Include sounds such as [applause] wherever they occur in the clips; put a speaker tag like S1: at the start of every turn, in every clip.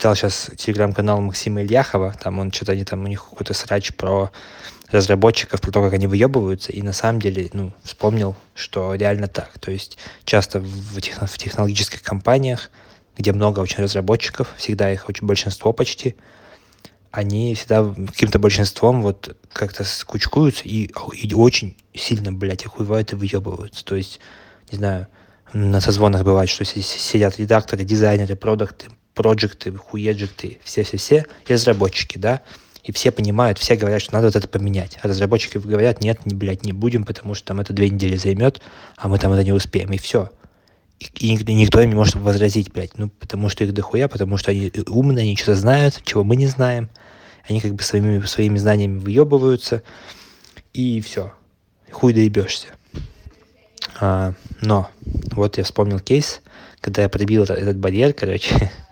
S1: читал сейчас телеграм-канал Максима Ильяхова, там он что-то они там у них какой-то срач про разработчиков, про то, как они выебываются, и на самом деле, ну, вспомнил, что реально так. То есть часто в, техно- в технологических компаниях, где много очень разработчиков, всегда их очень большинство почти, они всегда каким-то большинством вот как-то скучкуются и, и очень сильно, блядь, охуевают и выебываются. То есть, не знаю, на созвонах бывает, что сидят редакторы, дизайнеры, продукты, проекты, хуеджекты, все-все-все, разработчики, да, и все понимают, все говорят, что надо вот это поменять. А разработчики говорят, нет, не, блядь, не будем, потому что там это две недели займет, а мы там это не успеем, и все. И, и никто им не может возразить, блядь, ну, потому что их дохуя, потому что они умные, они что-то знают, чего мы не знаем. Они как бы своими, своими знаниями выебываются, и все. Хуй доебешься. А, но вот я вспомнил кейс, когда я пробил этот, этот барьер, короче, [laughs]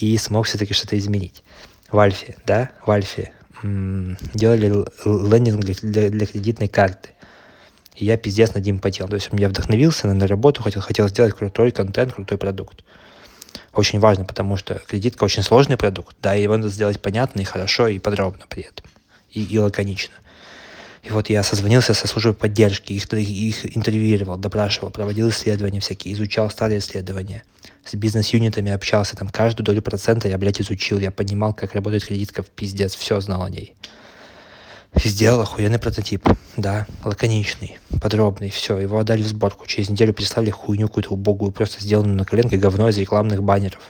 S1: и смог все-таки что-то изменить. В Альфе, да, в Альфе делали лендинг для, для, для кредитной карты. И я пиздец над ним потел. То есть я вдохновился на, на работу, хотел, хотел сделать крутой контент, крутой продукт. Очень важно, потому что кредитка очень сложный продукт, да, и его надо сделать понятно и хорошо, и подробно при этом, и, и лаконично. И вот я созвонился со службой поддержки, их, их интервьюировал, допрашивал, проводил исследования всякие, изучал старые исследования. С бизнес-юнитами общался, там каждую долю процента я, блядь, изучил, я понимал, как работает кредитка в пиздец, все знал о ней. Сделал охуенный прототип, да, лаконичный, подробный, все, его отдали в сборку. Через неделю прислали хуйню какую-то убогую, просто сделанную на коленке говно из рекламных баннеров.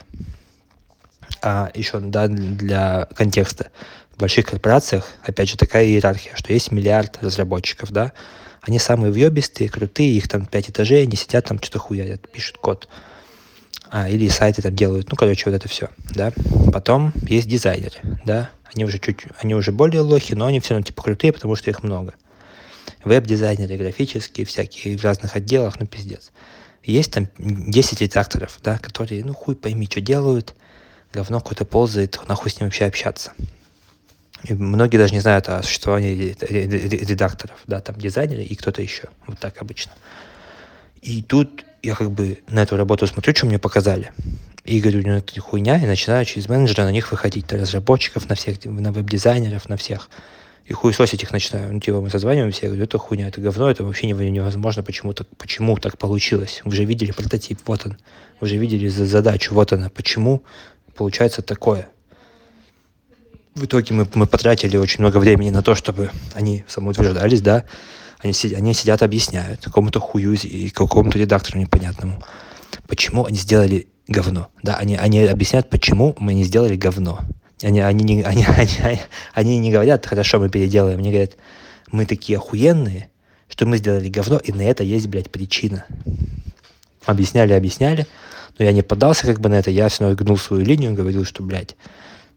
S1: А еще, да, для контекста больших корпорациях, опять же, такая иерархия, что есть миллиард разработчиков, да, они самые въебистые, крутые, их там пять этажей, они сидят там что-то хуярят, пишут код. А, или сайты там делают, ну, короче, вот это все, да. Потом есть дизайнеры, да, они уже чуть, они уже более лохи, но они все равно типа крутые, потому что их много. Веб-дизайнеры, графические, всякие в разных отделах, ну, пиздец. Есть там 10 редакторов, да, которые, ну, хуй пойми, что делают, говно какое-то ползает, нахуй с ним вообще общаться. И многие даже не знают о существовании редакторов, да, там дизайнеры и кто-то еще. Вот так обычно. И тут я как бы на эту работу смотрю, что мне показали. И говорю, ну это хуйня, и начинаю через менеджера на них выходить, на разработчиков, на всех, на веб-дизайнеров, на всех. И хуесосить их начинаю. Ну, типа, мы созваниваемся, я говорю, это хуйня, это говно, это вообще невозможно, почему так, почему так получилось. Вы же видели прототип, вот он. Вы же видели задачу, вот она. Почему получается такое? в итоге мы, мы потратили очень много времени на то, чтобы они самоутверждались, да, они, они сидят, объясняют какому-то хую и какому-то редактору непонятному, почему они сделали говно. Да, они, они объясняют, почему мы не сделали говно. Они, они, не, они, [laughs] они, они не говорят, хорошо, мы переделаем. Они говорят, мы такие охуенные, что мы сделали говно, и на это есть, блядь, причина. Объясняли, объясняли, но я не поддался как бы на это, я все равно гнул свою линию, говорил, что, блядь,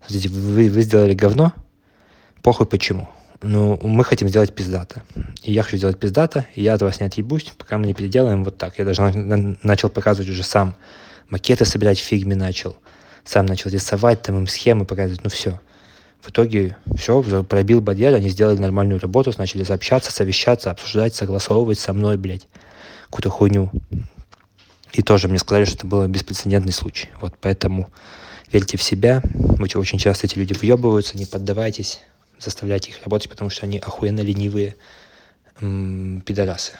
S1: Смотрите, вы, вы сделали говно, похуй почему. Ну, мы хотим сделать пиздато. И я хочу сделать пиздато, и я от вас не отъебусь, пока мы не переделаем вот так. Я даже на, на, начал показывать уже сам. Макеты собирать в фигме начал. Сам начал рисовать, там им схемы показывать, ну все. В итоге все, пробил барьер, они сделали нормальную работу, начали сообщаться, совещаться, обсуждать, согласовывать со мной, блядь, какую-то хуйню. И тоже мне сказали, что это был беспрецедентный случай. Вот поэтому верьте в себя. Очень часто эти люди въебываются, не поддавайтесь, заставляйте их работать, потому что они охуенно ленивые пидорасы.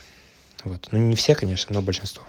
S1: Вот. Ну, не все, конечно, но большинство.